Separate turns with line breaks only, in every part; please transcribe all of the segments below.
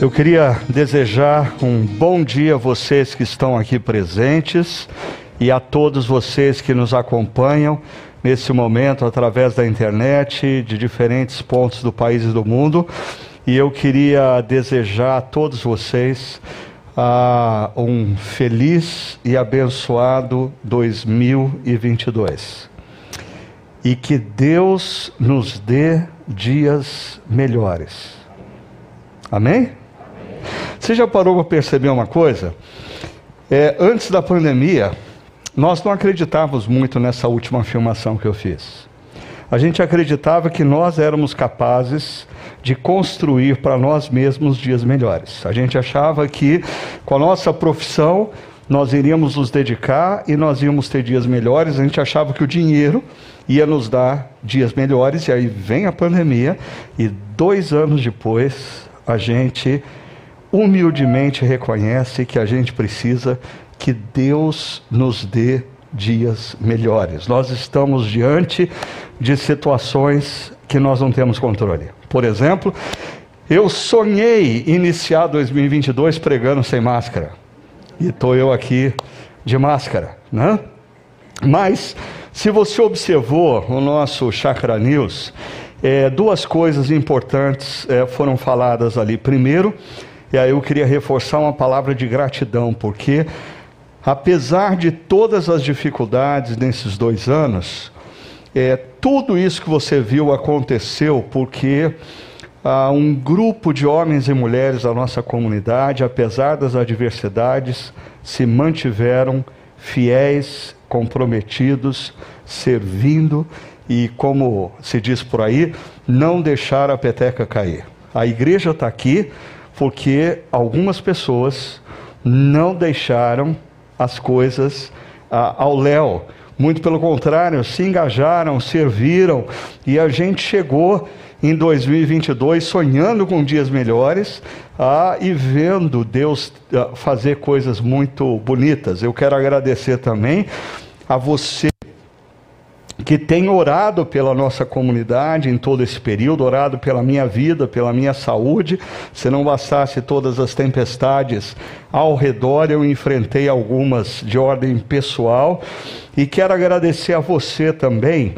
Eu queria desejar um bom dia a vocês que estão aqui presentes e a todos vocês que nos acompanham nesse momento através da internet, de diferentes pontos do país e do mundo. E eu queria desejar a todos vocês uh, um feliz e abençoado 2022. E que Deus nos dê dias melhores. Amém? Você já parou para perceber uma coisa? É, antes da pandemia, nós não acreditávamos muito nessa última afirmação que eu fiz. A gente acreditava que nós éramos capazes de construir para nós mesmos dias melhores. A gente achava que com a nossa profissão nós iríamos nos dedicar e nós íamos ter dias melhores. A gente achava que o dinheiro ia nos dar dias melhores, e aí vem a pandemia, e dois anos depois a gente humildemente reconhece que a gente precisa que Deus nos dê dias melhores. Nós estamos diante de situações que nós não temos controle. Por exemplo, eu sonhei iniciar 2022 pregando sem máscara. E estou eu aqui de máscara, né? Mas, se você observou o nosso Chakra News, é, duas coisas importantes é, foram faladas ali. Primeiro, e aí eu queria reforçar uma palavra de gratidão, porque apesar de todas as dificuldades nesses dois anos, é, tudo isso que você viu aconteceu porque ah, um grupo de homens e mulheres da nossa comunidade, apesar das adversidades, se mantiveram fiéis, comprometidos, servindo e, como se diz por aí, não deixar a peteca cair. A igreja está aqui porque algumas pessoas não deixaram as coisas ah, ao léu. Muito pelo contrário, se engajaram, serviram e a gente chegou em 2022 sonhando com dias melhores ah, e vendo Deus ah, fazer coisas muito bonitas. Eu quero agradecer também a você que tem orado pela nossa comunidade em todo esse período, orado pela minha vida, pela minha saúde. Se não bastasse todas as tempestades ao redor, eu enfrentei algumas de ordem pessoal. E quero agradecer a você também,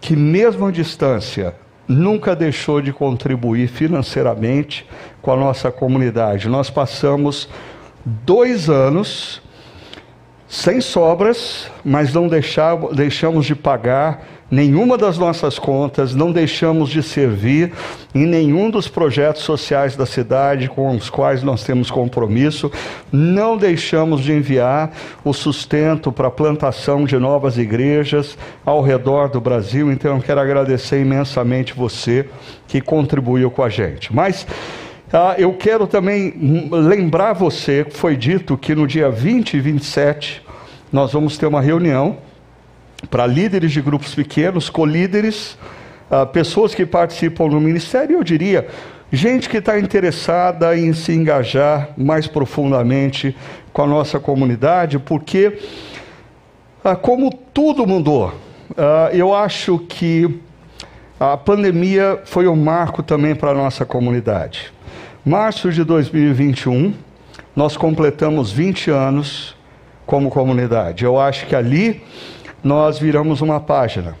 que mesmo à distância, nunca deixou de contribuir financeiramente com a nossa comunidade. Nós passamos dois anos sem sobras, mas não deixamos de pagar nenhuma das nossas contas, não deixamos de servir em nenhum dos projetos sociais da cidade com os quais nós temos compromisso, não deixamos de enviar o sustento para a plantação de novas igrejas ao redor do Brasil. Então, eu quero agradecer imensamente você que contribuiu com a gente. Mas ah, eu quero também lembrar você que foi dito que no dia 20 e 27 nós vamos ter uma reunião para líderes de grupos pequenos, colíderes, ah, pessoas que participam no ministério, eu diria, gente que está interessada em se engajar mais profundamente com a nossa comunidade, porque, ah, como tudo mudou, ah, eu acho que a pandemia foi um marco também para a nossa comunidade. Março de 2021, nós completamos 20 anos como comunidade. Eu acho que ali nós viramos uma página.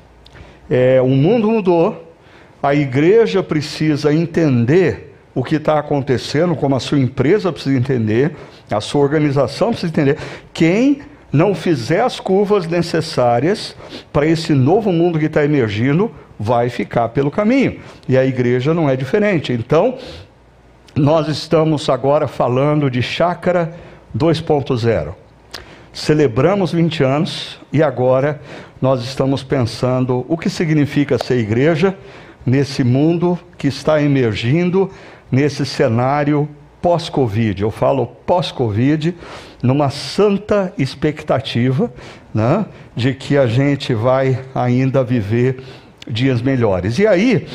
É, o mundo mudou, a igreja precisa entender o que está acontecendo, como a sua empresa precisa entender, a sua organização precisa entender. Quem não fizer as curvas necessárias para esse novo mundo que está emergindo, vai ficar pelo caminho. E a igreja não é diferente. Então, nós estamos agora falando de chácara 2.0. Celebramos 20 anos e agora nós estamos pensando o que significa ser igreja nesse mundo que está emergindo, nesse cenário pós-Covid. Eu falo pós-Covid, numa santa expectativa né, de que a gente vai ainda viver dias melhores. E aí,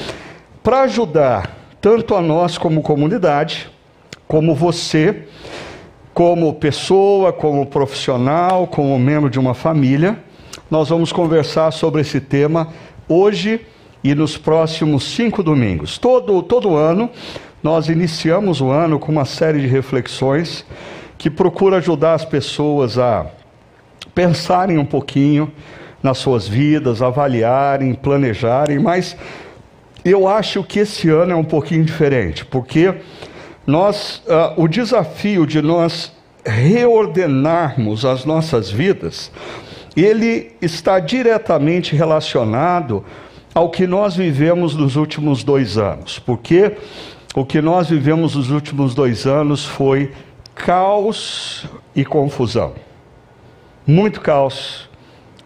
para ajudar tanto a nós como comunidade, como você, como pessoa, como profissional, como membro de uma família, nós vamos conversar sobre esse tema hoje e nos próximos cinco domingos. Todo, todo ano nós iniciamos o ano com uma série de reflexões que procura ajudar as pessoas a pensarem um pouquinho nas suas vidas, avaliarem, planejarem, mas eu acho que esse ano é um pouquinho diferente, porque nós, uh, o desafio de nós reordenarmos as nossas vidas, ele está diretamente relacionado ao que nós vivemos nos últimos dois anos, porque o que nós vivemos nos últimos dois anos foi caos e confusão. Muito caos,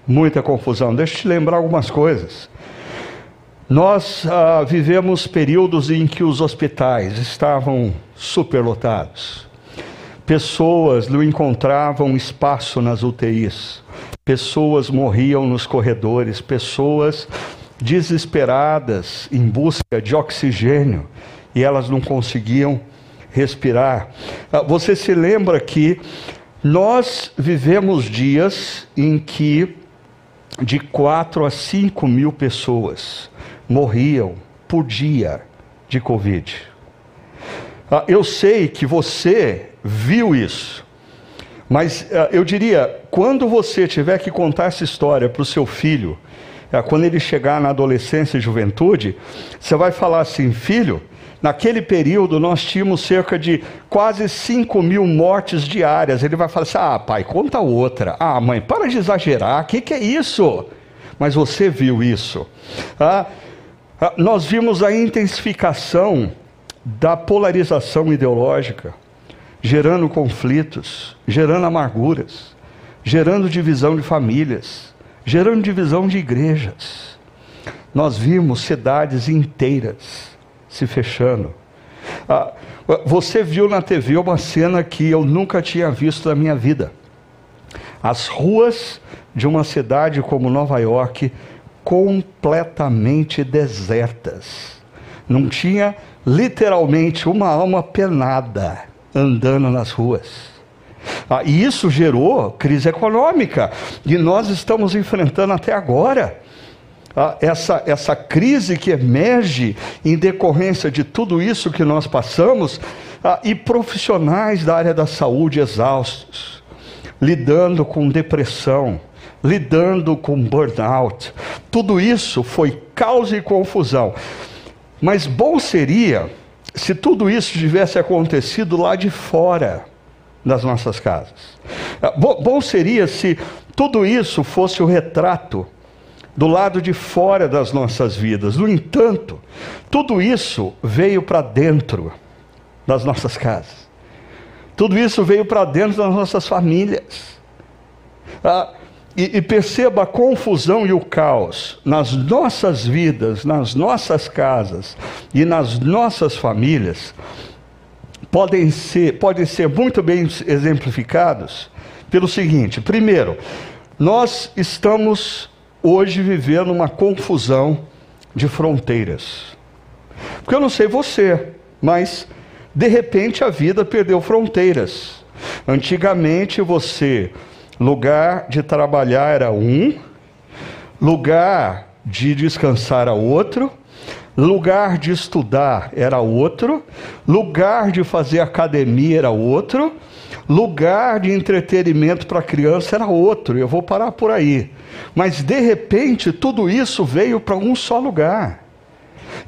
muita confusão. Deixa eu te lembrar algumas coisas. Nós ah, vivemos períodos em que os hospitais estavam superlotados. Pessoas não encontravam espaço nas UTIs. Pessoas morriam nos corredores. Pessoas desesperadas em busca de oxigênio e elas não conseguiam respirar. Ah, você se lembra que nós vivemos dias em que de 4 a 5 mil pessoas morriam por dia de Covid. Ah, eu sei que você viu isso, mas ah, eu diria, quando você tiver que contar essa história para o seu filho, quando ele chegar na adolescência e juventude, você vai falar assim: filho, Naquele período, nós tínhamos cerca de quase 5 mil mortes diárias. Ele vai falar assim: ah, pai, conta outra. Ah, mãe, para de exagerar, o que, que é isso? Mas você viu isso. Ah, ah, nós vimos a intensificação da polarização ideológica, gerando conflitos, gerando amarguras, gerando divisão de famílias, gerando divisão de igrejas. Nós vimos cidades inteiras se fechando. Ah, você viu na TV uma cena que eu nunca tinha visto na minha vida. As ruas de uma cidade como Nova York completamente desertas. Não tinha literalmente uma alma penada andando nas ruas. Ah, e isso gerou crise econômica, e nós estamos enfrentando até agora essa, essa crise que emerge em decorrência de tudo isso que nós passamos, e profissionais da área da saúde exaustos, lidando com depressão, lidando com burnout. Tudo isso foi causa e confusão. Mas bom seria se tudo isso tivesse acontecido lá de fora das nossas casas. Bom seria se tudo isso fosse o retrato do lado de fora das nossas vidas. No entanto, tudo isso veio para dentro das nossas casas. Tudo isso veio para dentro das nossas famílias. Ah, e, e perceba a confusão e o caos nas nossas vidas, nas nossas casas e nas nossas famílias podem ser, podem ser muito bem exemplificados pelo seguinte: primeiro, nós estamos hoje vivendo uma confusão de fronteiras. Porque eu não sei você, mas de repente a vida perdeu fronteiras. Antigamente você, lugar de trabalhar era um, lugar de descansar era outro, lugar de estudar era outro, lugar de fazer academia era outro, lugar de entretenimento para criança era outro. Eu vou parar por aí. Mas de repente tudo isso veio para um só lugar.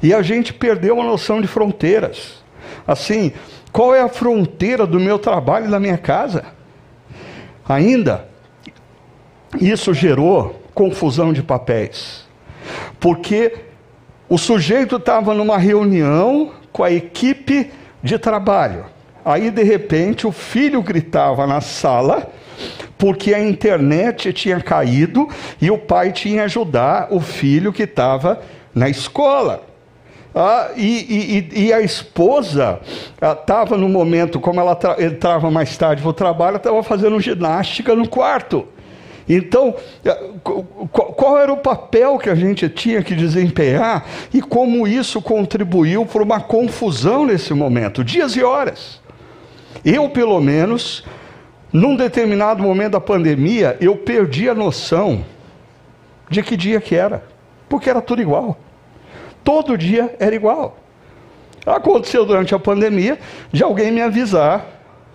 E a gente perdeu a noção de fronteiras. Assim, qual é a fronteira do meu trabalho e da minha casa? Ainda, isso gerou confusão de papéis. Porque o sujeito estava numa reunião com a equipe de trabalho. Aí, de repente, o filho gritava na sala porque a internet tinha caído e o pai tinha ajudar o filho que estava na escola. Ah, e, e, e, a esposa estava ah, no momento, como ela entrava mais tarde para o trabalho, estava fazendo ginástica no quarto. Então, ah, qual era o papel que a gente tinha que desempenhar e como isso contribuiu para uma confusão nesse momento, dias e horas. Eu, pelo menos, num determinado momento da pandemia, eu perdi a noção de que dia que era, porque era tudo igual. Todo dia era igual. Aconteceu durante a pandemia de alguém me avisar,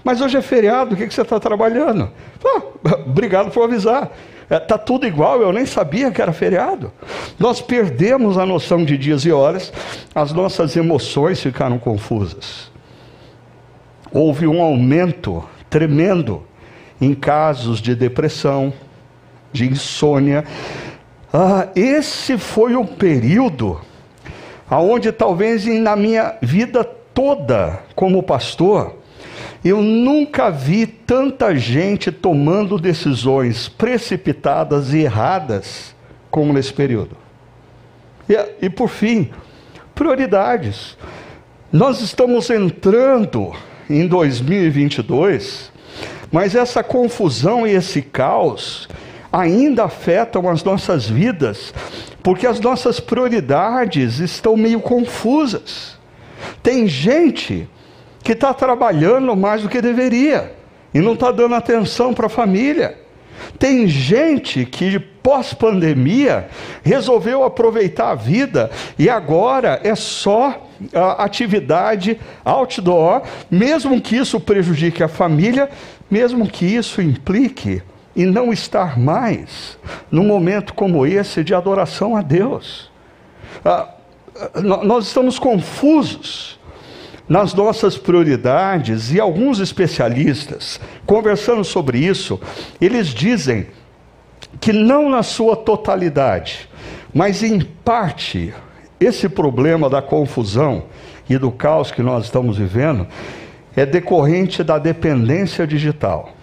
mas hoje é feriado, o que, você está trabalhando? Ah, obrigado por avisar. Está é, tudo igual, eu nem sabia que era feriado. Nós perdemos a noção de dias e horas, as nossas emoções ficaram confusas. Houve um aumento tremendo em casos de depressão, de insônia. Ah, esse foi o período aonde talvez na minha vida toda como pastor, eu nunca vi tanta gente tomando decisões precipitadas e erradas como nesse período. E, e por fim, prioridades. Nós estamos entrando em 2022, mas essa confusão e esse caos ainda afetam as nossas vidas, porque as nossas prioridades estão meio confusas. Tem gente que está trabalhando mais do que deveria e não está dando atenção para a família. Tem gente que pós-pandemia resolveu aproveitar a vida e agora é só a atividade outdoor, mesmo que isso prejudique a família, mesmo que isso implique em não estar mais num momento como esse de adoração a Deus. Ah, nós estamos confusos nas nossas prioridades e alguns especialistas, conversando sobre isso, eles dizem que não na sua totalidade, mas em parte, esse problema da confusão e do caos que nós estamos vivendo é decorrente da dependência digital.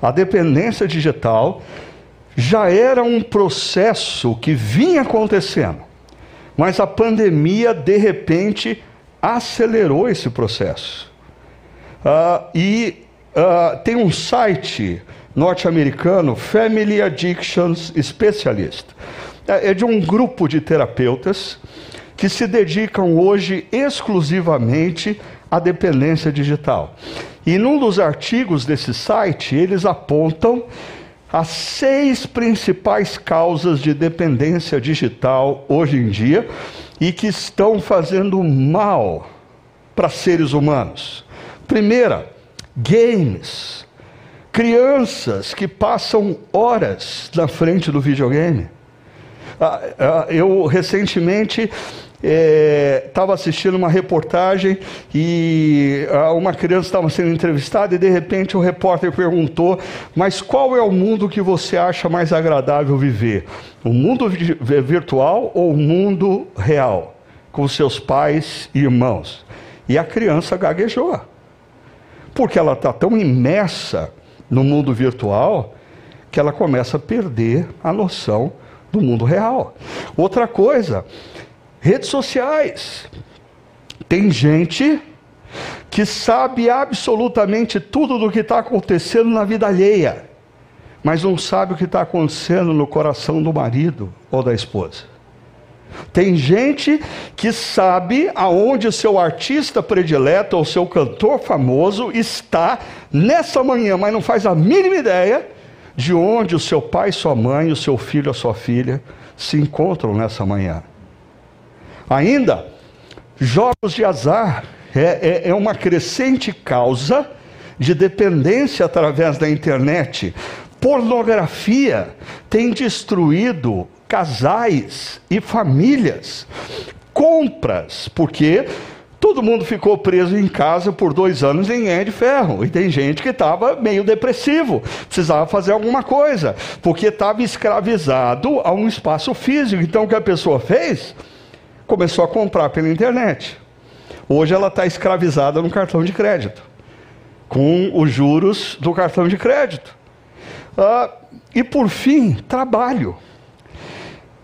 A dependência digital já era um processo que vinha acontecendo, mas a pandemia de repente acelerou esse processo. Uh, e uh, tem um site norte-americano, Family Addictions Specialist. É, é de um grupo de terapeutas que se dedicam hoje exclusivamente à dependência digital. E num dos artigos desse site, eles apontam as seis principais causas de dependência digital hoje em dia e que estão fazendo mal para seres humanos. Primeira, games. Crianças que passam horas na frente do videogame. Ah, ah, eu recentemente estava é, assistindo uma reportagem e ah, uma criança estava sendo entrevistada e de repente o repórter perguntou: Mas qual é o mundo que você acha mais agradável viver? O mundo virtual ou o mundo real? Com seus pais e irmãos? E a criança gaguejou, porque ela está tão imersa no mundo virtual que ela começa a perder a noção do mundo real. Outra coisa, Redes sociais. Tem gente que sabe absolutamente tudo do que está acontecendo na vida alheia, mas não sabe o que está acontecendo no coração do marido ou da esposa. Tem gente que sabe aonde o seu artista predileto ou seu cantor famoso está nessa manhã, mas não faz a mínima ideia de onde o seu pai, sua mãe, o seu filho, a sua filha se encontram nessa manhã. Ainda, jogos de azar é, é, é uma crescente causa de dependência através da internet. Pornografia tem destruído casais e famílias. Compras, porque todo mundo ficou preso em casa por dois anos em é de ferro. E tem gente que estava meio depressivo, precisava fazer alguma coisa, porque estava escravizado a um espaço físico. Então o que a pessoa fez? Começou a comprar pela internet. Hoje ela está escravizada no cartão de crédito, com os juros do cartão de crédito. Ah, e por fim, trabalho,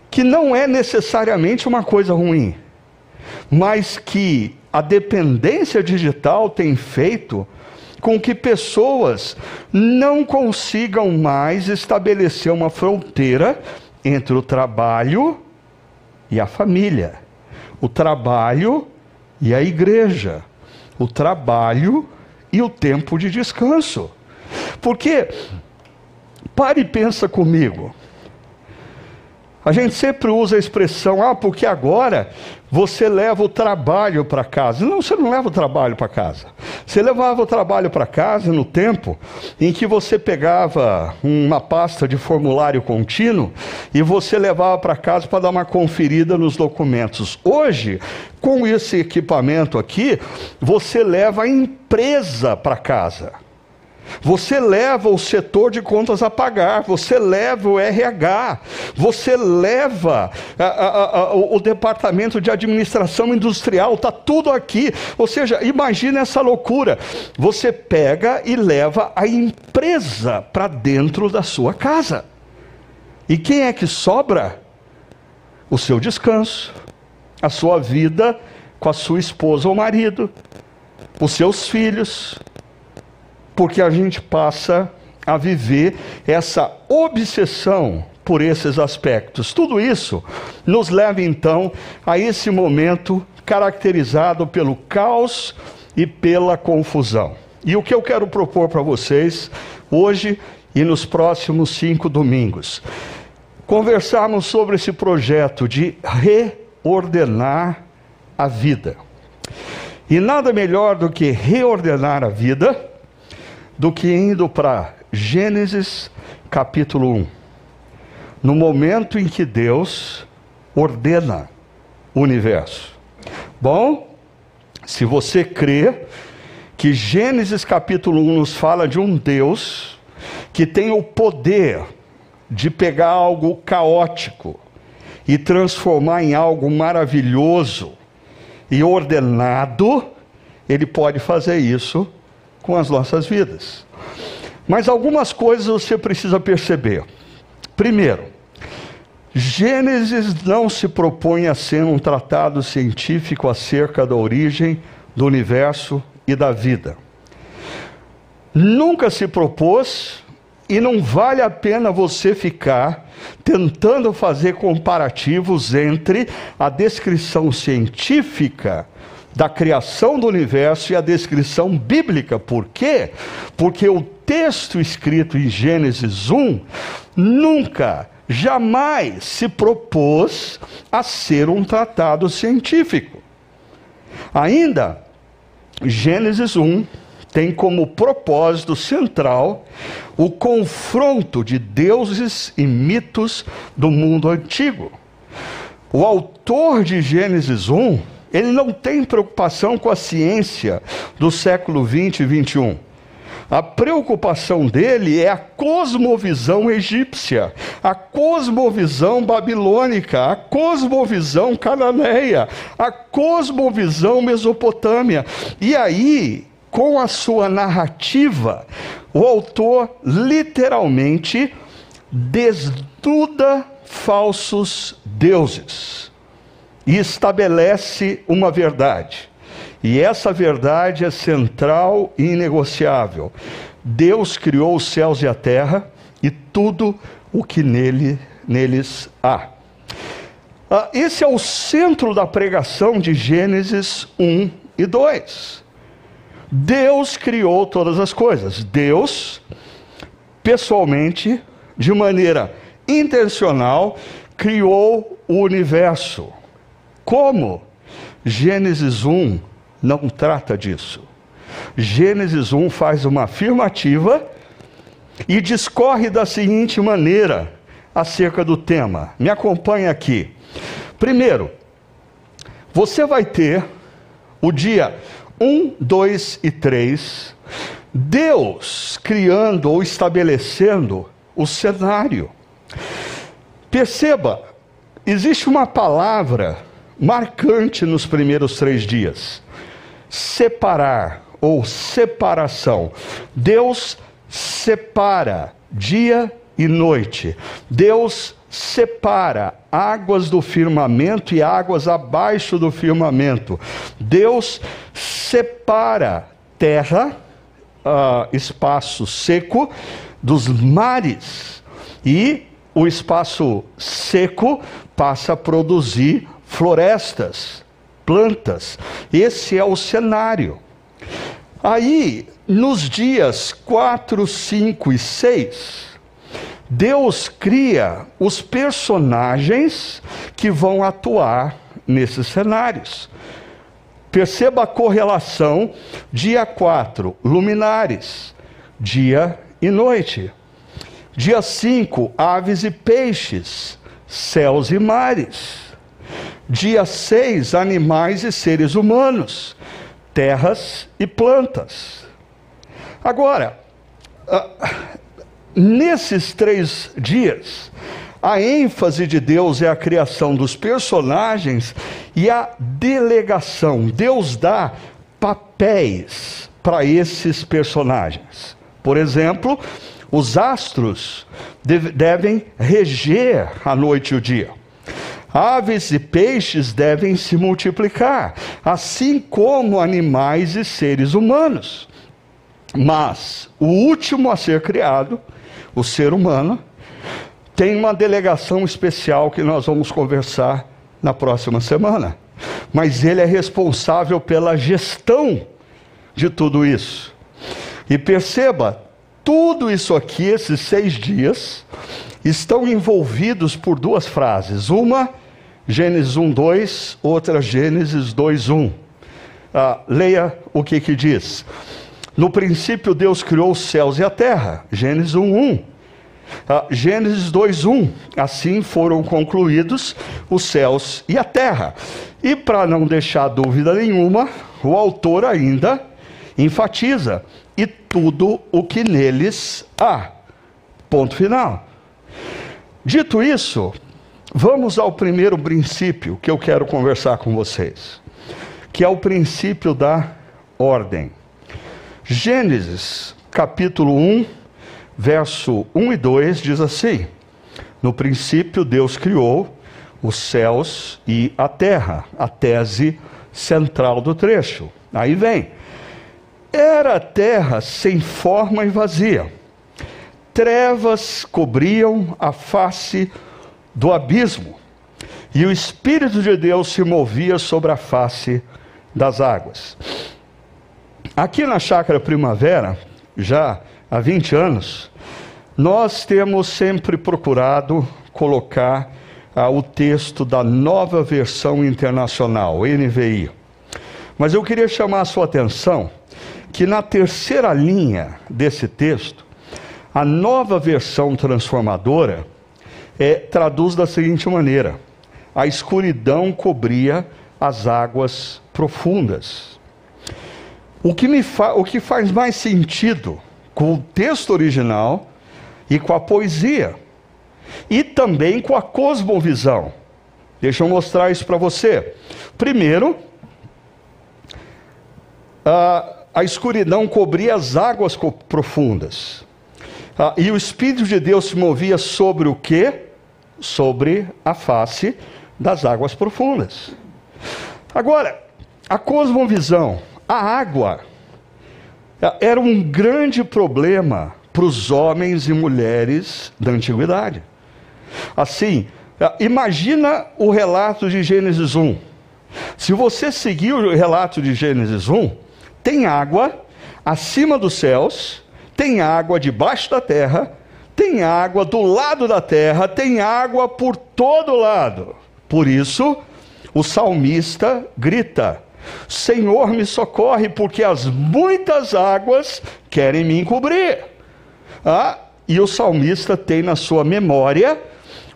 que não é necessariamente uma coisa ruim, mas que a dependência digital tem feito com que pessoas não consigam mais estabelecer uma fronteira entre o trabalho e a família o trabalho e a igreja, o trabalho e o tempo de descanso. Porque, pare e pensa comigo, A gente sempre usa a expressão, ah, porque agora você leva o trabalho para casa. Não, você não leva o trabalho para casa. Você levava o trabalho para casa no tempo em que você pegava uma pasta de formulário contínuo e você levava para casa para dar uma conferida nos documentos. Hoje, com esse equipamento aqui, você leva a empresa para casa. Você leva o setor de contas a pagar, você leva o RH, você leva a, a, a, o departamento de administração industrial, está tudo aqui. Ou seja, imagine essa loucura. Você pega e leva a empresa para dentro da sua casa. E quem é que sobra? O seu descanso, a sua vida com a sua esposa ou marido, os seus filhos porque a gente passa a viver essa obsessão por esses aspectos. Tudo isso nos leva então a esse momento caracterizado pelo caos e pela confusão. E o que eu quero propor para vocês hoje e nos próximos cinco domingos, conversarmos sobre esse projeto de reordenar a vida. E nada melhor do que reordenar a vida do que indo para Gênesis capítulo 1. No momento em que Deus ordena o universo. Bom, se você crê que Gênesis capítulo 1 nos fala de um Deus que tem o poder de pegar algo caótico e transformar em algo maravilhoso e ordenado, ele pode fazer isso com as nossas vidas. Mas algumas coisas você precisa perceber. Primeiro, Gênesis não se propõe a ser um tratado científico acerca da origem do universo e da vida. Nunca se propôs e não vale a pena você ficar tentando fazer comparativos entre a descrição científica da criação do universo e a descrição bíblica. Por quê? Porque o texto escrito em Gênesis 1 nunca, jamais se propôs a ser um tratado científico. Ainda, Gênesis 1 tem como propósito central o confronto de deuses e mitos do mundo antigo. O autor de Gênesis 1 ele não tem preocupação com a ciência do século 20 e 21. A preocupação dele é a cosmovisão egípcia, a cosmovisão babilônica, a cosmovisão cananeia, a cosmovisão mesopotâmia. E aí, com a sua narrativa, o autor literalmente desnuda falsos deuses e estabelece uma verdade. E essa verdade é central e inegociável. Deus criou os céus e a terra e tudo o que nele, neles há. Ah, esse é o centro da pregação de Gênesis 1 e 2. Deus criou todas as coisas. Deus, pessoalmente, de maneira intencional, criou o universo. Como? Gênesis 1 não trata disso. Gênesis 1 faz uma afirmativa e discorre da seguinte maneira acerca do tema. Me acompanhe aqui. Primeiro, você vai ter o dia 1, 2 e 3, Deus criando ou estabelecendo o cenário. Perceba, existe uma palavra marcante nos primeiros três dias: separar ou separação. Deus separa dia e noite. Deus separa águas do firmamento e águas abaixo do firmamento. Deus separa terra, uh, espaço seco, dos mares. E o espaço seco passa a produzir florestas, plantas. Esse é o cenário. Aí, nos dias 4, 5 e 6, Deus cria os personagens que vão atuar nesses cenários. Perceba a correlação: dia 4, luminares, dia e noite. Dia 5, aves e peixes, céus e mares. Dia 6, animais e seres humanos, terras e plantas. Agora, ah, nesses três dias, a ênfase de Deus é a criação dos personagens e a delegação. Deus dá papéis para esses personagens. Por exemplo, os astros devem reger a noite e o dia. Aves e peixes devem se multiplicar, assim como animais e seres humanos. Mas o último a ser criado, o ser humano, tem uma delegação especial que nós vamos conversar na próxima semana. Mas ele é responsável pela gestão de tudo isso. E perceba, tudo isso aqui, esses seis dias, estão envolvidos por duas frases. Uma, Gênesis 1, 2, outra, Gênesis 2, 1. Ah, leia o que que diz. No princípio, Deus criou os céus e a terra. Gênesis 1, 1. Ah, Gênesis 2, 1. Assim foram concluídos os céus e a terra. E para não deixar dúvida nenhuma, o autor ainda enfatiza: e tudo o que neles há. Ponto final. Dito isso, vamos ao primeiro princípio que eu quero conversar com vocês, que é o princípio da ordem. Gênesis, capítulo 1, verso 1 e 2 diz assim: No princípio Deus criou os céus e a terra, a tese central do trecho. Aí vem: era a terra sem forma e vazia. Trevas cobriam a face abismo, e o Espírito de Deus se movia sobre a face das águas. Aqui na Chácara Primavera, já há 20 anos, nós temos sempre procurado colocar ah, o texto da nova versão internacional, NVI. Mas eu queria chamar a sua atenção que na terceira linha desse texto, a nova versão transformadora é, traduz da seguinte maneira: a escuridão cobria as águas profundas. O que, me fa o que faz mais sentido com o texto original e com a poesia, e também com a cosmovisão. Deixa eu mostrar isso para você. Primeiro, uh, a escuridão cobria as águas profundas. Ah, e o Espírito de Deus se movia sobre o quê? Sobre a face das águas profundas. Agora, a cosmovisão, a água, ah, era um grande problema para os homens e mulheres da antiguidade. Assim, ah, imagina o relato de Gênesis 1. Se você seguir o relato de Gênesis 1, tem água acima dos céus, tem água debaixo da terra, tem água do lado da terra, tem água por todo lado. Por isso, o salmista grita: Senhor, me socorre, porque as muitas águas querem me encobrir. Ah, e o salmista tem na sua memória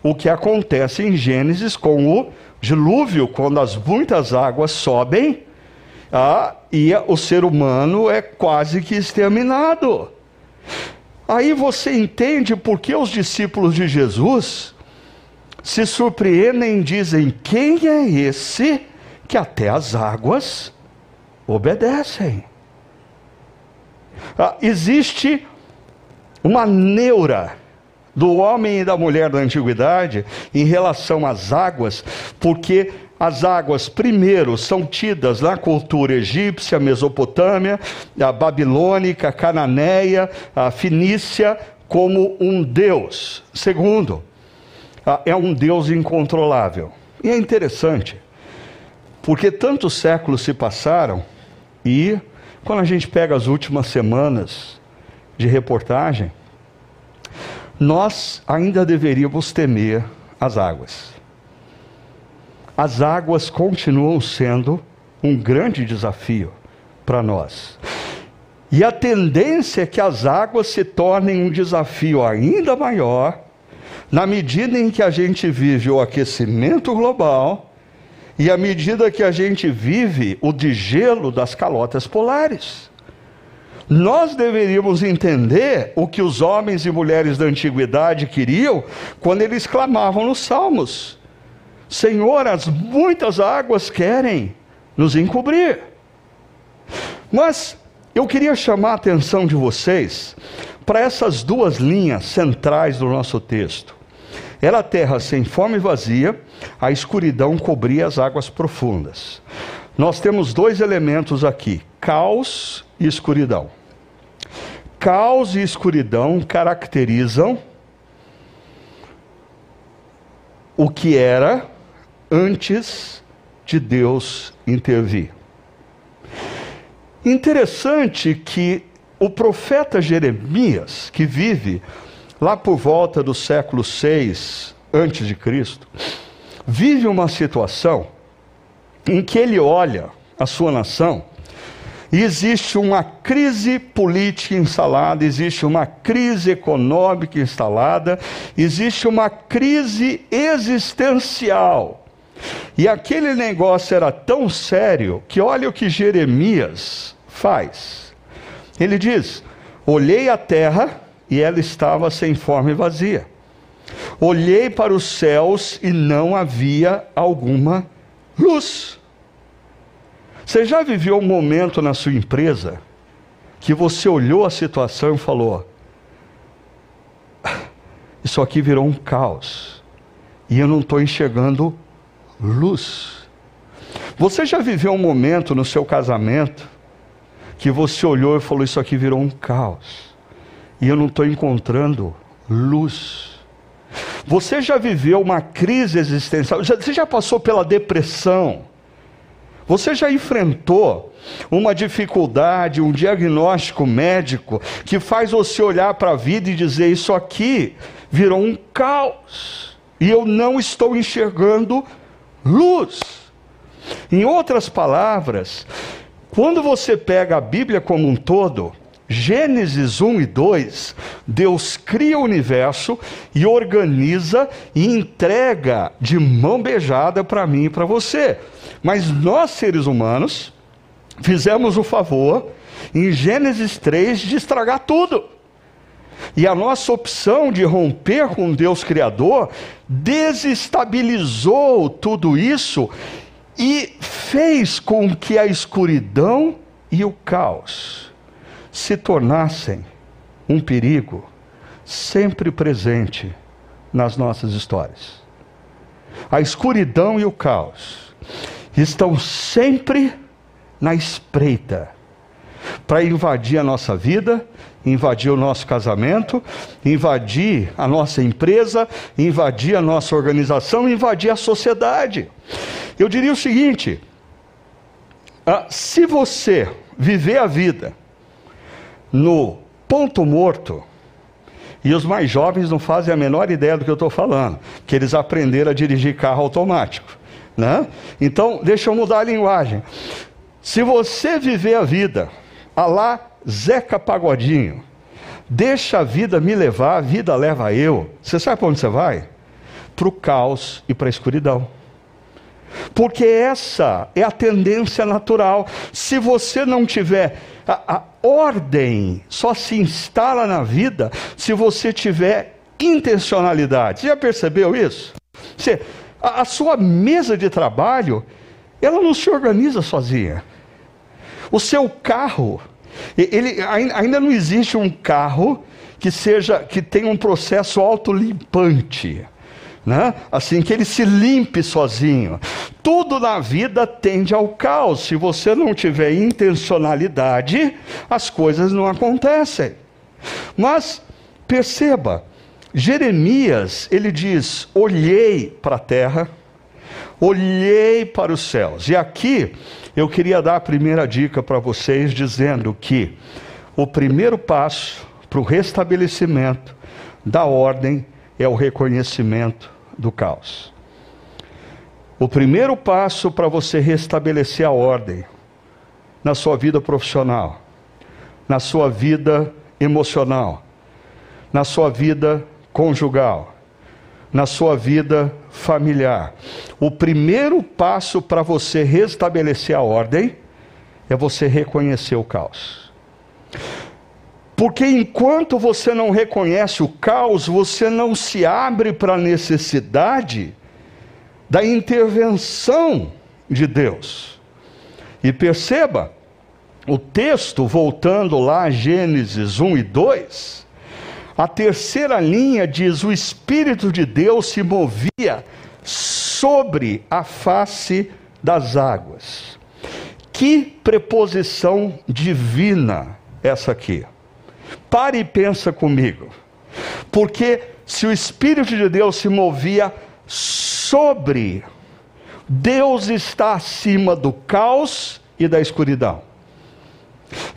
o que acontece em Gênesis com o dilúvio, quando as muitas águas sobem ah, e o ser humano é quase que exterminado. Aí você entende por que os discípulos de Jesus se surpreendem e dizem: Quem é esse que até as águas obedecem? Ah, existe uma neura do homem e da mulher da antiguidade em relação às águas, porque as águas, primeiro, são tidas na cultura egípcia, mesopotâmia, a babilônica, cananeia, a como um deus. Segundo, é um deus incontrolável. E é interessante, porque tantos séculos se passaram e, quando a gente pega as últimas semanas de reportagem, nós ainda deveríamos temer as águas. As águas continuam sendo um grande desafio para nós. E a tendência é que as águas se tornem um desafio ainda maior na medida em que a gente vive o aquecimento global e à medida que a gente vive o degelo das calotas polares. Nós deveríamos entender o que os homens e mulheres da antiguidade queriam quando eles clamavam nos salmos: Senhor, as muitas águas querem nos encobrir. Mas eu queria chamar a atenção de vocês para essas duas linhas centrais do nosso texto. Era a terra sem fome e vazia, a escuridão cobria as águas profundas. Nós temos dois elementos aqui: caos e escuridão. Caos e escuridão caracterizam o que era antes de Deus intervir. Interessante que o profeta Jeremias, que vive lá por volta do século 6 antes de Cristo, vive uma situação em que ele olha a sua nação e existe uma crise política instalada, existe uma crise econômica instalada, existe uma crise existencial. E aquele negócio era tão sério que olha o que Jeremias faz. Ele diz: Olhei a terra e ela estava sem forma e vazia. Olhei para os céus e não havia alguma luz. Você já viveu um momento na sua empresa que você olhou a situação e falou: Isso aqui virou um caos e eu não estou enxergando luz. Você já viveu um momento no seu casamento que você olhou e falou: Isso aqui virou um caos e eu não estou encontrando luz. Você já viveu uma crise existencial? Você já passou pela depressão? Você já enfrentou uma dificuldade, um diagnóstico médico que faz você olhar para a vida e dizer: Isso aqui virou um caos e eu não estou enxergando luz. Em outras palavras, quando você pega a Bíblia como um todo, Gênesis 1 e 2, Deus cria o universo e organiza e entrega de mão beijada para mim e para você. Mas nós, seres humanos, fizemos o favor, em Gênesis 3, de estragar tudo. E a nossa opção de romper com Deus Criador desestabilizou tudo isso e fez com que a escuridão e o caos se tornassem um perigo sempre presente nas nossas histórias. A escuridão e o caos estão sempre na espreita para invadir a nossa vida, invadir o nosso casamento, invadir a nossa empresa, invadir a nossa organização, invadir a sociedade. Eu diria o seguinte: ah, se você viver a vida no ponto morto, e os mais jovens não fazem a menor ideia do que eu estou falando, que eles aprenderam a dirigir carro automático. Né? Então, deixa eu mudar a linguagem. Se você viver a vida, a lá Zeca Pagodinho, deixa a vida me levar, a vida leva eu, você sabe para onde você vai? Para o caos e para a escuridão. Porque essa é a tendência natural. Se você não tiver a, a ordem, só se instala na vida se você tiver intencionalidade. Você já percebeu isso? Você, a, a sua mesa de trabalho, ela não se organiza sozinha. O seu carro, ele ainda não existe um carro que seja que tenha um processo autolimpante né? assim que ele se limpe sozinho. Tudo na vida tende ao caos. Se você não tiver intencionalidade, as coisas não acontecem. Mas perceba, Jeremias, ele diz: "Olhei para a terra, olhei para os céus". E aqui eu queria dar a primeira dica para vocês dizendo que o primeiro passo para o restabelecimento da ordem é o reconhecimento do caos. O primeiro passo para você restabelecer a ordem na sua vida profissional, na sua vida emocional, na sua vida conjugal, na sua vida familiar. O primeiro passo para você restabelecer a ordem é você reconhecer o caos. Porque enquanto você não reconhece o caos, você não se abre para a necessidade da intervenção de Deus. E perceba, o texto, voltando lá a Gênesis 1 e 2, a terceira linha diz: o Espírito de Deus se movia sobre a face das águas. Que preposição divina essa aqui. Pare e pensa comigo. Porque se o Espírito de Deus se movia sobre, Deus está acima do caos e da escuridão.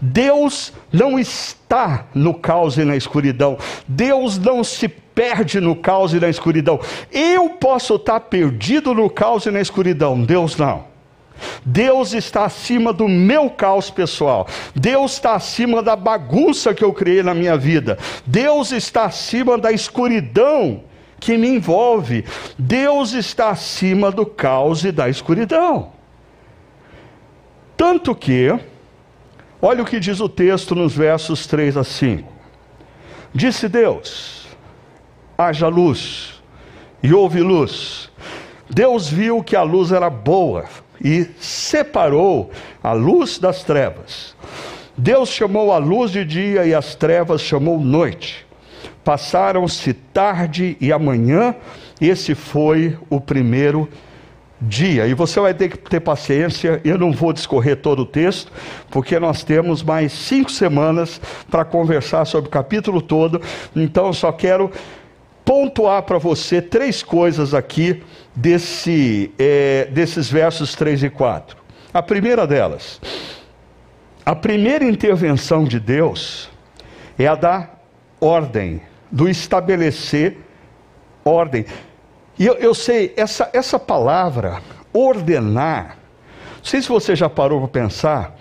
Deus não está no caos e na escuridão. Deus não se perde no caos e na escuridão. Eu posso estar perdido no caos e na escuridão, Deus não. Deus está acima do meu caos pessoal. Deus está acima da bagunça que eu criei na minha vida. Deus está acima da escuridão que me envolve. Deus está acima do caos e da escuridão. Tanto que, olha o que diz o texto nos versos 3 a 5. Disse Deus: haja luz, e houve luz. Deus viu que a luz era boa e separou a luz das trevas. Deus chamou a luz de dia e as trevas chamou noite. Passaram-se tarde e amanhã, esse foi o primeiro dia. E você vai ter que ter paciência, eu não vou discorrer todo o texto, porque nós temos mais cinco semanas para conversar sobre o capítulo todo, então eu só quero pontuar para você três coisas aqui desse, é, desses versos 3 e 4. A primeira delas, a primeira intervenção de Deus é a da ordem, do estabelecer ordem. E eu, eu sei, essa, essa palavra, ordenar, não sei se você já parou para pensar,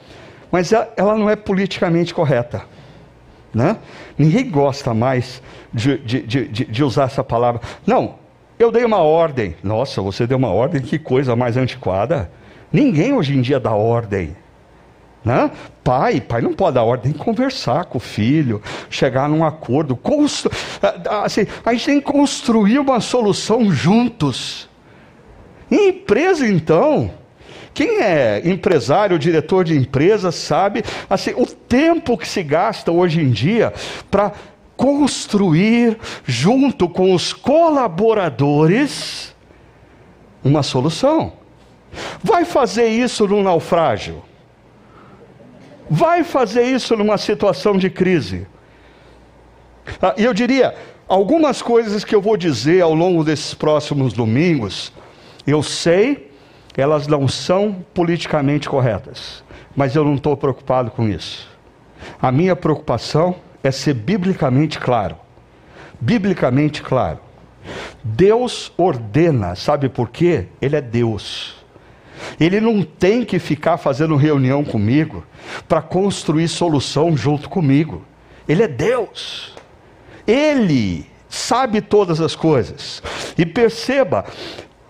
mas ela, ela não é politicamente correta. Né? Ninguém gosta mais de, de, de, de, usar essa palavra. Não, eu dei uma ordem. Nossa, você deu uma ordem, que coisa mais antiquada. Ninguém hoje em dia dá ordem. Né? Pai, pai não pode dar ordem, conversar com o filho, chegar num acordo. Constru... Assim, a gente tem que construir uma solução juntos. Em empresa, então, quem é empresário, diretor de empresa, sabe assim, o tempo que se gasta hoje em dia para construir, junto com os colaboradores, uma solução. Vai fazer isso num naufrágio? Vai fazer isso numa situação de crise? Ah, e eu diria, algumas coisas que eu vou dizer ao longo desses próximos domingos, eu sei elas não são politicamente corretas, mas eu não estou preocupado com isso. A minha preocupação é ser biblicamente claro. Biblicamente claro. Deus ordena, sabe por quê? Ele é Deus. Ele não tem que ficar fazendo reunião comigo para construir solução junto comigo. Ele é Deus. Ele sabe todas as coisas. E perceba,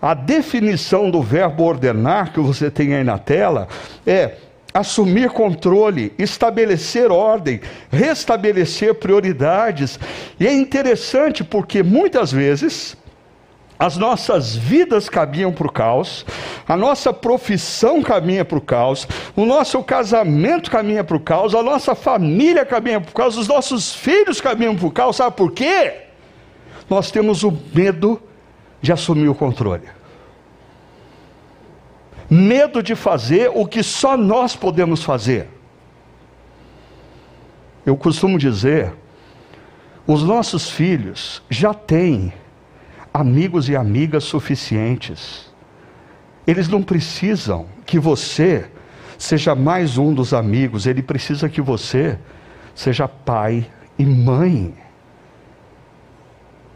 a definição do verbo ordenar que você tem aí na tela é assumir controle, estabelecer ordem, restabelecer prioridades. E é interessante porque muitas vezes as nossas vidas caminham para o caos, a nossa profissão caminha para o caos, o nosso casamento caminha para o caos, a nossa família caminha para o caos, os nossos filhos caminham para o caos. Sabe por quê? Nós temos o medo de assumir o controle. Medo de fazer o que só nós podemos fazer. Eu costumo dizer, os nossos filhos já têm amigos e amigas suficientes. Eles não precisam que você seja mais um dos amigos, ele precisa que você seja pai e mãe.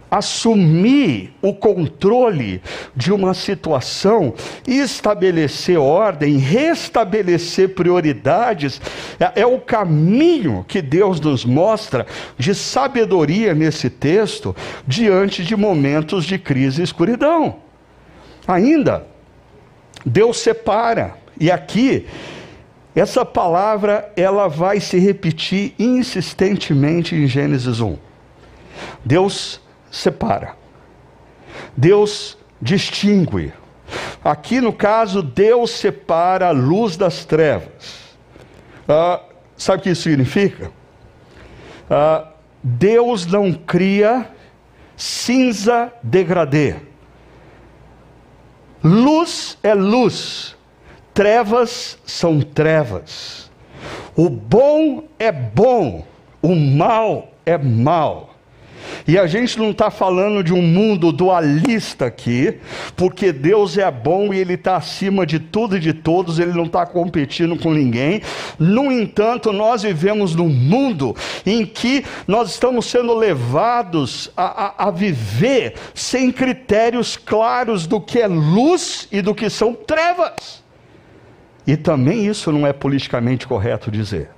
Assumir o controle de uma situação, estabelecer ordem, restabelecer prioridades, é, é, o caminho que Deus nos mostra de sabedoria nesse texto diante de momentos de crise e escuridão. Ainda, Deus separa, e aqui essa palavra ela vai se repetir insistentemente em Gênesis 1. Deus separa. Deus distingue. Aqui no caso, Deus separa a luz das trevas. Ah, sabe o que isso significa? Ah, Deus não cria cinza degradê. Luz é luz, trevas são trevas. O bom é bom, o mal é mal. E a gente não está falando de um mundo dualista aqui, porque Deus é bom e Ele está acima de tudo e de todos, Ele não está competindo com ninguém. No entanto, nós vivemos num mundo em que nós estamos sendo levados a, a, a viver sem critérios claros do que é luz e do que são trevas. E também isso não é politicamente correto dizer.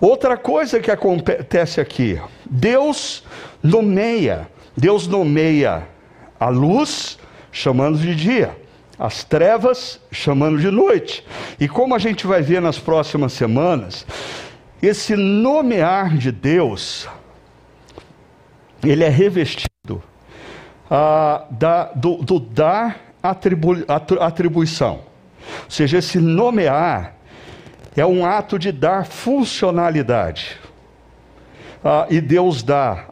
Outra coisa que acontece aqui, Deus nomeia, Deus nomeia a luz chamando de dia, as trevas chamando de noite. E como a gente vai ver nas próximas semanas, esse nomear de Deus, ele é revestido ah, da, do, do dar atribu, atribuição. Ou seja, esse nomear é um ato de dar funcionalidade. Ah, e Deus dá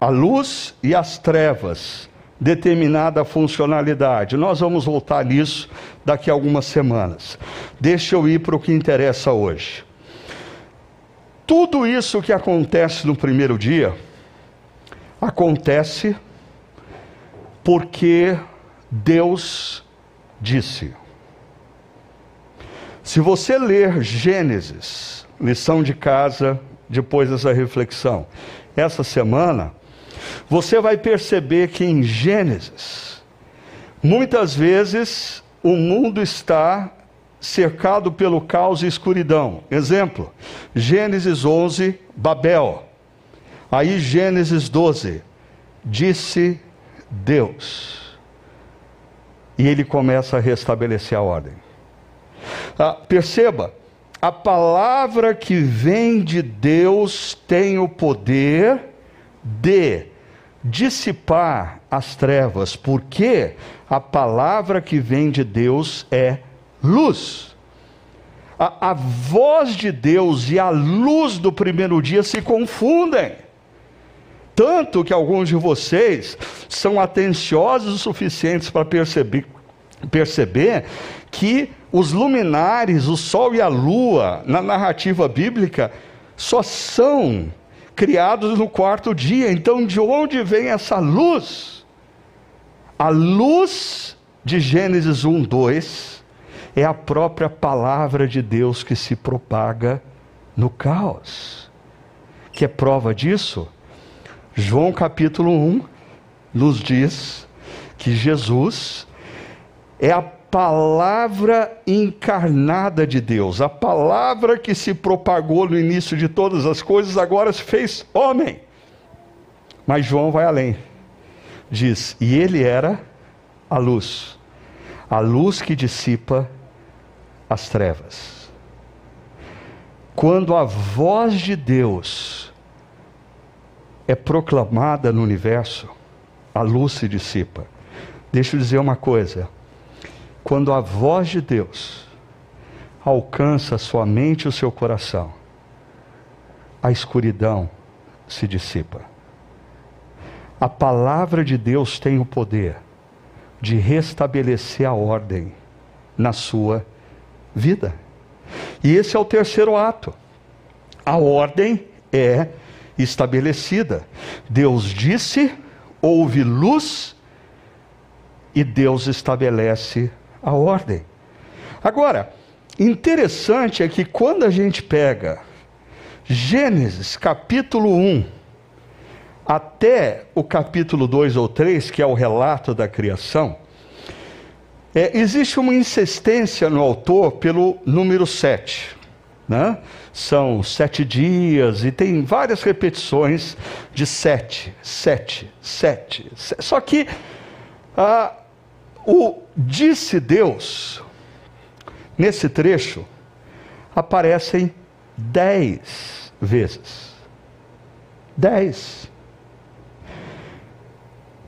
a luz e as trevas determinada funcionalidade. Nós vamos voltar nisso daqui a algumas semanas. Deixa eu ir para o que interessa hoje. Tudo isso que acontece no primeiro dia acontece porque Deus disse. Se você ler Gênesis, lição de casa, depois dessa reflexão, essa semana, você vai perceber que em Gênesis, muitas vezes o mundo está cercado pelo caos e escuridão. Exemplo, Gênesis 11, Babel. Aí Gênesis 12, disse Deus. E ele começa a restabelecer a ordem. Ah, perceba, a palavra que vem de Deus tem o poder de dissipar as trevas, porque a palavra que vem de Deus é luz. A, a, voz de Deus e a luz do primeiro dia se confundem. Tanto que alguns de vocês são atenciosos o suficientes para perceber, perceber que os luminares, o sol e a lua, na narrativa bíblica, só são criados no quarto dia. Então, de onde vem essa luz? A luz de Gênesis 1, 2 é a própria palavra de Deus que se propaga no caos. Que é prova disso? João capítulo 1 nos diz que Jesus é a palavra encarnada de Deus, a palavra que se propagou no início de todas as coisas, agora se fez homem. Mas João vai além. Diz: "E ele era a luz, a luz que dissipa as trevas." Quando a voz de Deus é proclamada no universo, a luz se dissipa. Deixa eu dizer uma coisa: quando a voz de Deus alcança sua mente e o seu coração, a escuridão se dissipa. A palavra de Deus tem o poder de restabelecer a ordem na sua vida. E esse é o terceiro ato. A ordem é estabelecida. Deus disse, houve luz e Deus estabelece a ordem. Agora, interessante é que quando a gente pega Gênesis capítulo 1 até o capítulo 2 ou 3, que é o relato da criação, é, existe uma insistência no autor pelo número 7. Né? São sete dias e tem várias repetições de sete, sete, sete. Só que ah, o disse Deus, nesse trecho, aparecem dez vezes. Dez.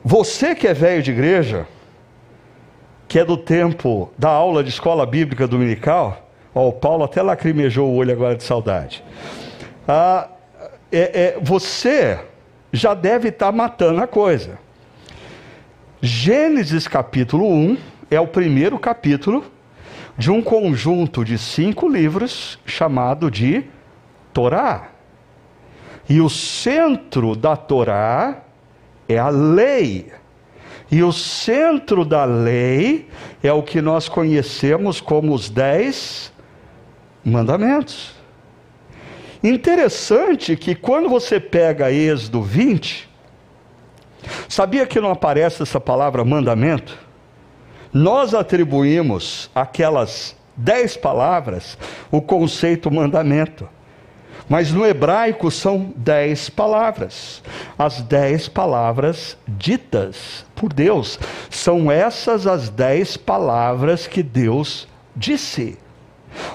Você que é velho de igreja, que é do tempo da aula de escola bíblica dominical, ó, o Paulo até lacrimejou o olho agora de saudade. Ah, é, é, você já deve estar tá matando a coisa. Gênesis capítulo 1 é o primeiro capítulo de um conjunto de cinco livros chamado de Torá. E o centro da Torá é a lei. E o centro da lei é o que nós conhecemos como os dez mandamentos. Interessante que quando você pega Êxodo 20, sabia que não aparece essa palavra mandamento? Nós atribuímos aquelas dez palavras o conceito mandamento. Mas no hebraico são dez palavras. As dez palavras ditas por Deus. São essas as dez palavras que Deus disse.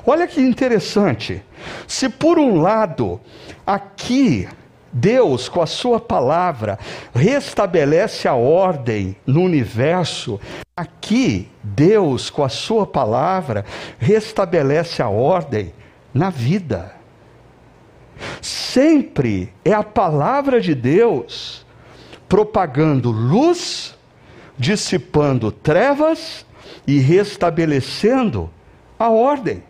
Olha que interessante. Se por um lado, aqui, Deus, com a Sua palavra, restabelece a ordem no universo, aqui, Deus, com a Sua palavra, restabelece a ordem na vida. Sempre é a palavra de Deus propagando luz, dissipando trevas e restabelecendo a ordem.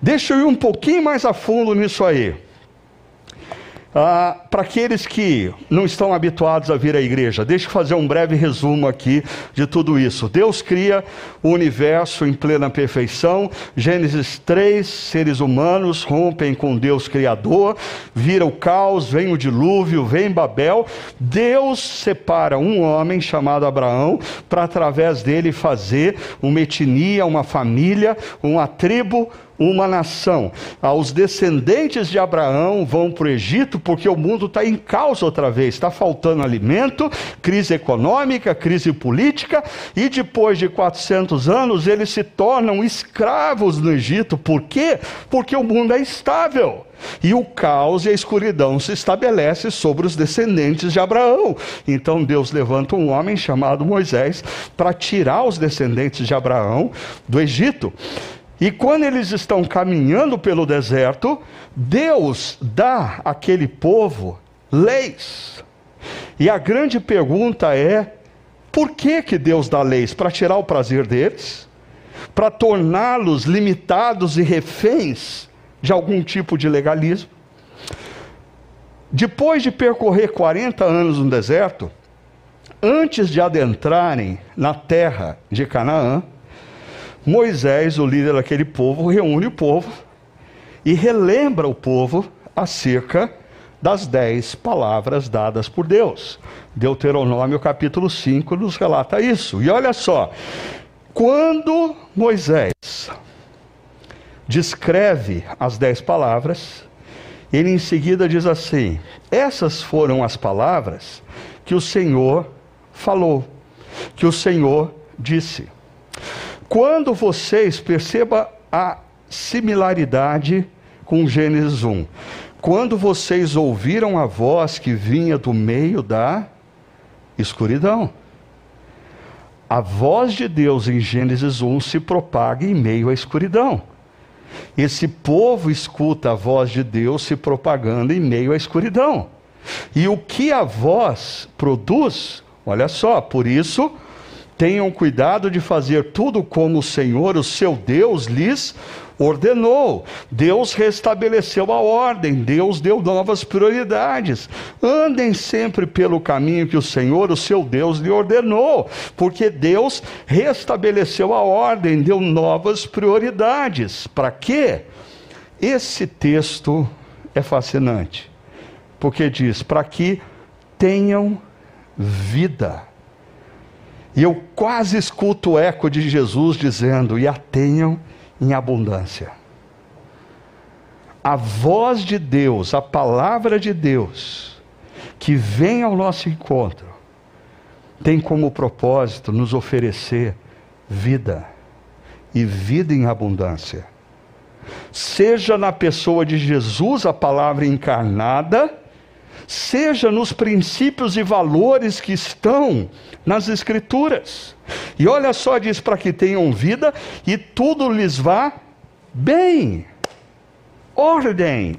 Deixa eu ir um pouquinho mais a fundo nisso aí. Ah, para aqueles que não estão habituados a vir à igreja, deixa eu fazer um breve resumo aqui de tudo isso. Deus cria o universo em plena perfeição. Gênesis 3, seres humanos rompem com Deus Criador, vira o caos, vem o dilúvio, vem Babel. Deus separa um homem chamado Abraão para, através dele, fazer uma etnia, uma família, uma tribo uma nação. Ah, os descendentes de Abraão vão para o Egito porque o mundo está em caos outra vez. Está faltando alimento, crise econômica, crise política, e depois de 400 anos eles se tornam escravos no Egito. Por quê? Porque o mundo é instável. E o caos e a escuridão se estabelece sobre os descendentes de Abraão. Então Deus levanta um homem chamado Moisés para tirar os descendentes de Abraão do Egito. E quando eles estão caminhando pelo deserto, Deus dá àquele povo leis. E a grande pergunta é: por que, que Deus dá leis? Para tirar o prazer deles? Para torná-los limitados e reféns de algum tipo de legalismo? Depois de percorrer 40 anos no deserto, antes de adentrarem na terra de Canaã, Moisés, o líder daquele povo, reúne o povo e relembra o povo acerca das dez palavras dadas por Deus. Deuteronômio capítulo 5 nos relata isso. E olha só, quando Moisés descreve as dez palavras, ele em seguida diz assim: essas foram as palavras que o Senhor falou, que o Senhor disse. Quando vocês perceba a similaridade com Gênesis 1, quando vocês ouviram a voz que vinha do meio da escuridão, a voz de Deus em Gênesis 1 se propaga em meio à escuridão. Esse povo escuta a voz de Deus se propagando em meio à escuridão. E o que a voz produz, olha só, por isso Tenham cuidado de fazer tudo como o Senhor, o seu Deus, lhes ordenou. Deus restabeleceu a ordem, Deus deu novas prioridades. Andem sempre pelo caminho que o Senhor, o seu Deus, lhe ordenou, porque Deus restabeleceu a ordem, deu novas prioridades. Para quê? Esse texto é fascinante. porque diz: para que tenham vida. E eu quase escuto o eco de Jesus dizendo: e a tenham em abundância. A voz de Deus, a palavra de Deus, que vem ao nosso encontro, tem como propósito nos oferecer vida e vida em abundância. Seja na pessoa de Jesus a palavra encarnada, seja nos princípios e valores que estão nas Escrituras. E olha só, diz para que tenham vida e tudo lhes vá bem ordem,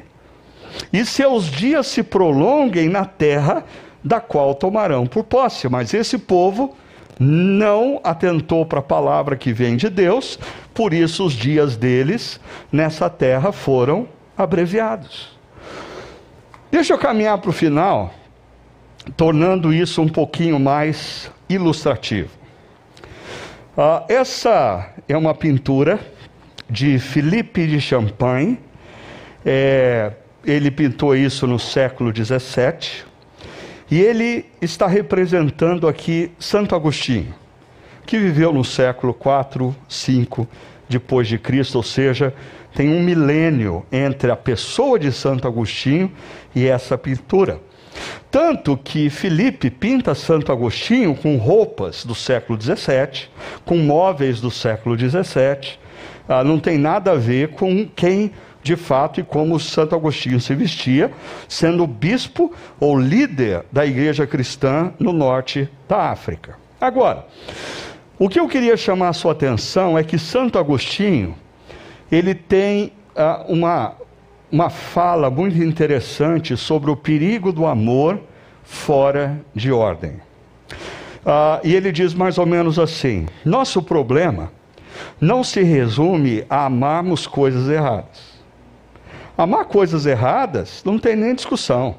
e seus dias se prolonguem na terra da qual tomarão por posse. Mas esse povo não atentou para a palavra que vem de Deus, por isso os dias deles nessa terra foram abreviados. Deixa eu caminhar para o final, tornando isso um pouquinho mais ilustrativo. Ah, essa é uma pintura de Philippe de Champagne, é, ele pintou isso no século XVII e ele está representando aqui Santo Agostinho, que viveu no século 4, 5 depois de Cristo, ou seja, tem um milênio entre a pessoa de Santo Agostinho e essa pintura. Tanto que Filipe pinta Santo Agostinho com roupas do século XVII, com móveis do século XVII, ah, não tem nada a ver com quem de fato, e como Santo Agostinho se vestia, sendo bispo ou líder da igreja cristã no norte da África. Agora, o que eu queria chamar a sua atenção é que Santo Agostinho, ele tem ah, uma, uma fala muito interessante sobre o perigo do amor fora de ordem. Ah, e ele diz mais ou menos assim: nosso problema não se resume a amarmos coisas erradas. Amar coisas erradas não tem nem discussão.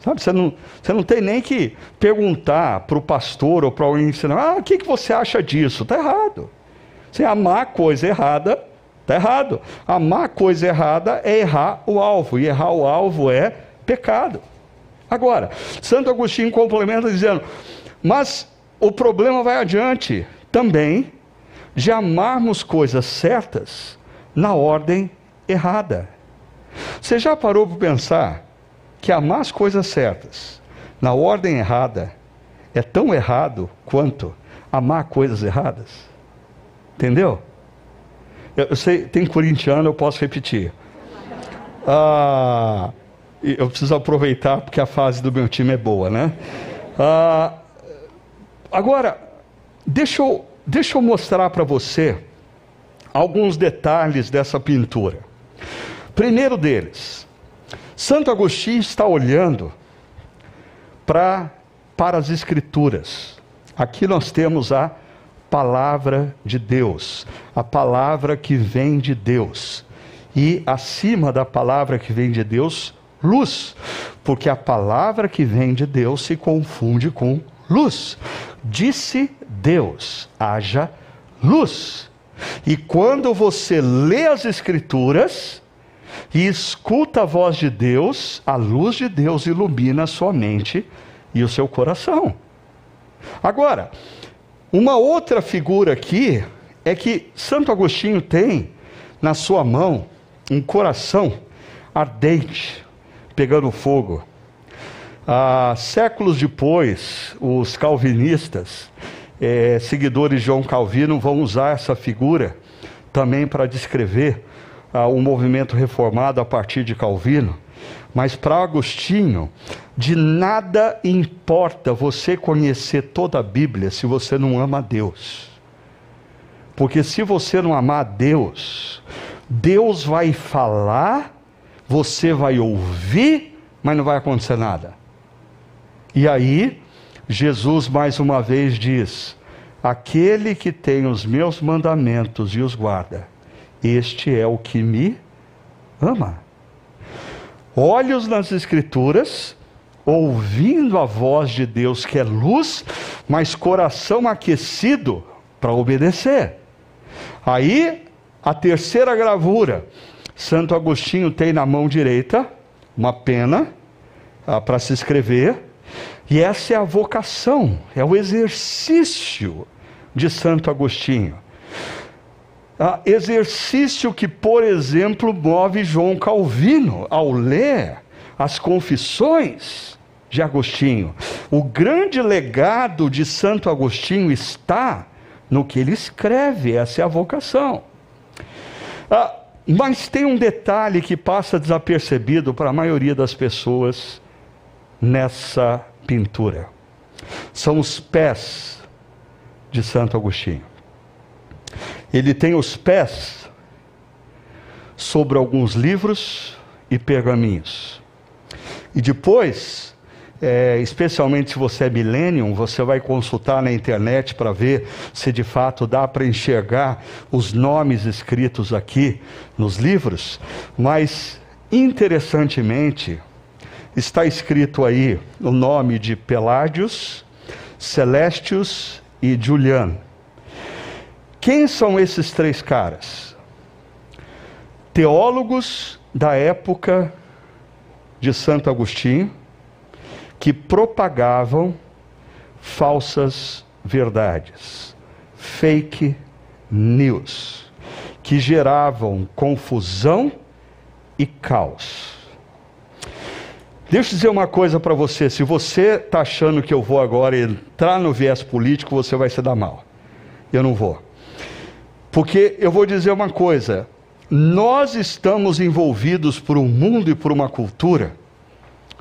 Sabe, você não, você não tem nem que perguntar para o pastor ou para alguém ensinar, ah, o que, que você acha disso? Está errado. Você amar coisa errada, está errado. Amar coisa errada é errar o alvo, e errar o alvo é pecado. Agora, Santo Agostinho complementa dizendo, mas o problema vai adiante também de amarmos coisas certas na ordem errada. Você já parou para pensar que amar as coisas certas na ordem errada é tão errado quanto amar coisas erradas? Entendeu? Eu, sei, tem corintiano, eu posso repetir. Ah, eu preciso aproveitar porque a fase do meu time é boa, né? Ah, agora, deixa eu, deixa eu mostrar para você alguns detalhes dessa pintura. Primeiro deles, Santo Agostinho está olhando pra, para as Escrituras. Aqui nós temos a palavra de Deus, a palavra que vem de Deus. E acima da palavra que vem de Deus, luz, porque a palavra que vem de Deus se confunde com luz. Disse Deus: haja luz. E quando você lê as Escrituras, e escuta a voz de Deus, a luz de Deus ilumina a sua mente e o seu coração. Agora, uma outra figura aqui é que Santo Agostinho tem na sua mão um coração ardente, pegando fogo. Ah, séculos depois, os calvinistas, eh, seguidores de João Calvino, vão usar essa figura também para descrever ah, o movimento reformado a partir de Calvino, mas para Agostinho, de nada importa você conhecer toda a Bíblia se você não ama a Deus. Porque se você não amar a Deus, Deus vai falar, você vai ouvir, mas não vai acontecer nada. E aí, Jesus mais uma vez diz: Aquele que tem os meus mandamentos e os guarda, este é o que me ama. Olhos nas Escrituras, ouvindo a voz de Deus que é luz, mas coração aquecido para obedecer. Aí, a terceira gravura, Santo Agostinho tem na mão direita uma pena ah, para se inscrever, e essa é a vocação, é o exercício de Santo Agostinho. Ah, exercício que, por exemplo, move João Calvino ao ler as confissões de Agostinho. O grande legado de Santo Agostinho está no que ele escreve, essa é a vocação. Ah, mas tem um detalhe que passa desapercebido para a maioria das pessoas nessa pintura. São os pés de Santo Agostinho. Ele tem os pés sobre alguns livros e pergaminhos. E depois, é, especialmente se você é millennium, você vai consultar na internet para ver se de fato dá para enxergar os nomes escritos aqui nos livros, mas interessantemente está escrito aí o nome de Peládios, Celestius e Julian. Quem são esses três caras? Teólogos da época de Santo Agostinho que propagavam falsas verdades, fake news, que geravam confusão e caos. Deixa eu dizer uma coisa para você: se você está achando que eu vou agora entrar no viés político, você vai se dar mal. Eu não vou. Porque eu vou dizer uma coisa: nós estamos envolvidos por um mundo e por uma cultura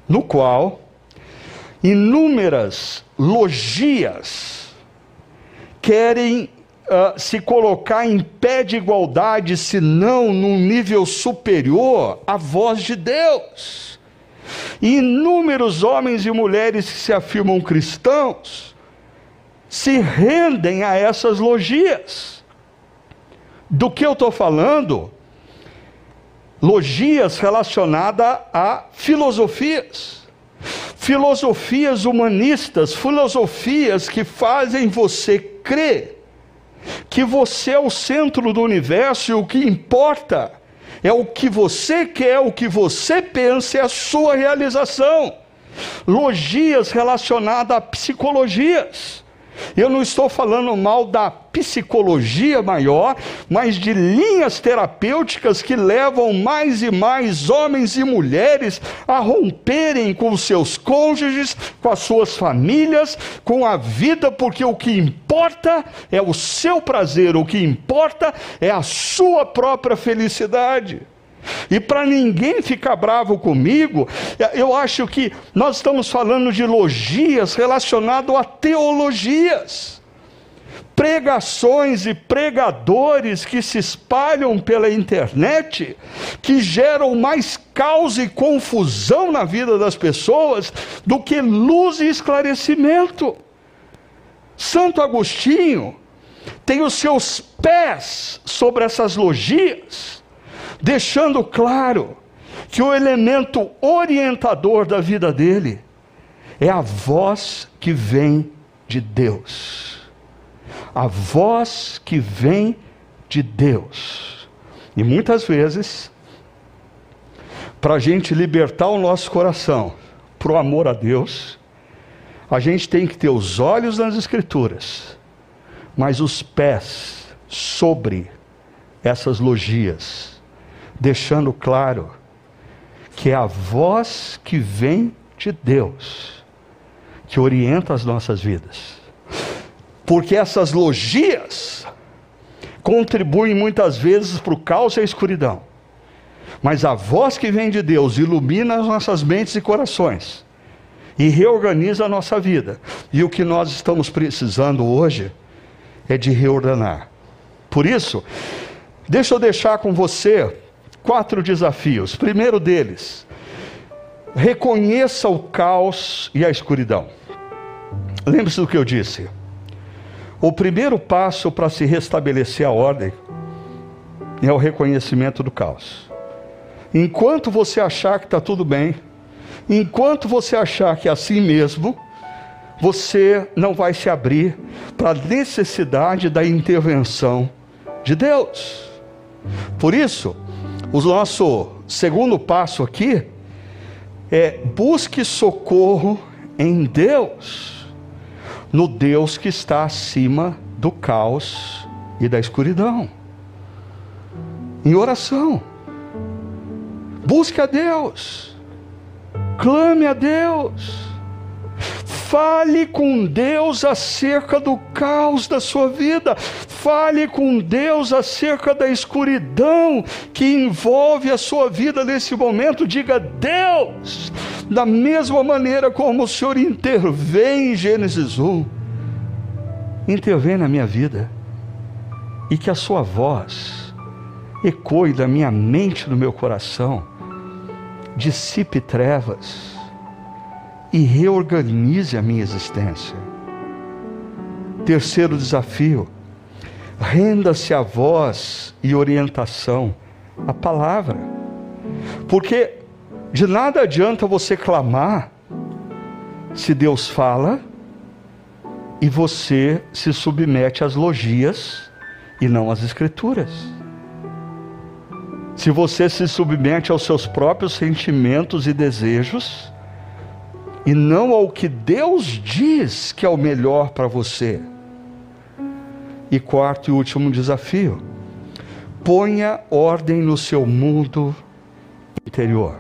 no qual inúmeras logias querem uh, se colocar em pé de igualdade, se não num nível superior à voz de Deus. Inúmeros homens e mulheres que se afirmam cristãos se rendem a essas logias. Do que eu estou falando? Logias relacionadas a filosofias. Filosofias humanistas, filosofias que fazem você crer que você é o centro do universo e o que importa é o que você quer, o que você pensa, é a sua realização. Logias relacionadas a psicologias. Eu não estou falando mal da psicologia maior, mas de linhas terapêuticas que levam mais e mais homens e mulheres a romperem com seus cônjuges, com as suas famílias, com a vida, porque o que importa é o seu prazer, o que importa é a sua própria felicidade. E para ninguém ficar bravo comigo, eu acho que nós estamos falando de logias relacionado a teologias. Pregações e pregadores que se espalham pela internet, que geram mais caos e confusão na vida das pessoas do que luz e esclarecimento. Santo Agostinho tem os seus pés sobre essas logias deixando claro que o elemento orientador da vida dele é a voz que vem de Deus. A voz que vem de Deus. E muitas vezes, para a gente libertar o nosso coração para o amor a Deus, a gente tem que ter os olhos nas Escrituras, mas os pés sobre essas logias deixando claro que é a voz que vem de Deus que orienta as nossas vidas. Porque essas logias contribuem muitas vezes para o caos e a escuridão. Mas a voz que vem de Deus ilumina as nossas mentes e corações e reorganiza a nossa vida. E o que nós estamos precisando hoje é de reordenar. Por isso, deixa eu deixar com você quatro desafios. Primeiro deles, reconheça o caos e a escuridão. Lembre-se do que eu disse. O primeiro passo para se restabelecer a ordem é o reconhecimento do caos. Enquanto você achar que está tudo bem, enquanto você achar que é assim mesmo, você não vai se abrir para a necessidade da intervenção de Deus. Por isso, o nosso segundo passo aqui é busque socorro em Deus, no Deus que está acima do caos e da escuridão. Em oração. Busque a Deus. Clame a Deus. Fale com Deus acerca do caos da sua vida. Fale com Deus acerca da escuridão que envolve a sua vida nesse momento. Diga, Deus, da mesma maneira como o Senhor intervém em Gênesis 1, intervém na minha vida. E que a sua voz ecoe da minha mente, do meu coração, dissipe trevas e reorganize a minha existência. Terceiro desafio: renda-se a voz e orientação, a palavra. Porque de nada adianta você clamar se Deus fala e você se submete às logias e não às escrituras. Se você se submete aos seus próprios sentimentos e desejos, e não ao que Deus diz que é o melhor para você. E quarto e último desafio: ponha ordem no seu mundo interior.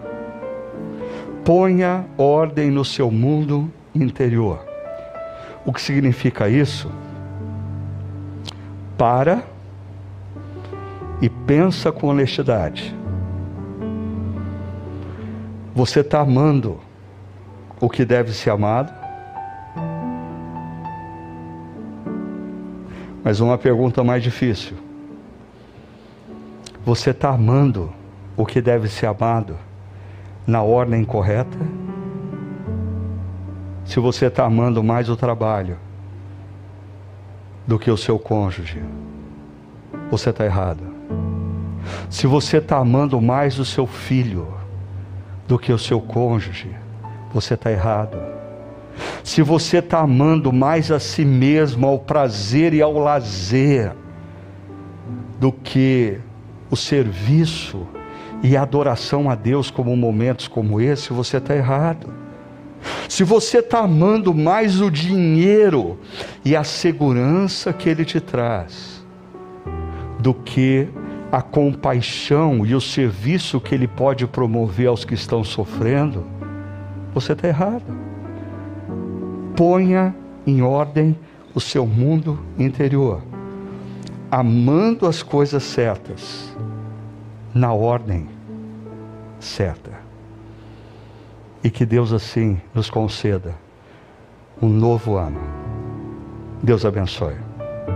Ponha ordem no seu mundo interior. O que significa isso? Para e pensa com honestidade. Você está amando o que deve ser amado? Mas uma pergunta mais difícil. Você está amando o que deve ser amado na ordem correta? Se você está amando mais o trabalho do que o seu cônjuge, você está errado. Se você está amando mais o seu filho do que o seu cônjuge, você está errado. Se você está amando mais a si mesmo, ao prazer e ao lazer, do que o serviço e a adoração a Deus como momentos como esse, você está errado. Se você está amando mais o dinheiro e a segurança que ele te traz, do que a compaixão e o serviço que ele pode promover aos que estão sofrendo, você está errado. Ponha em ordem o seu mundo interior, amando as coisas certas, na ordem certa. E que Deus assim nos conceda um novo ano. Deus abençoe.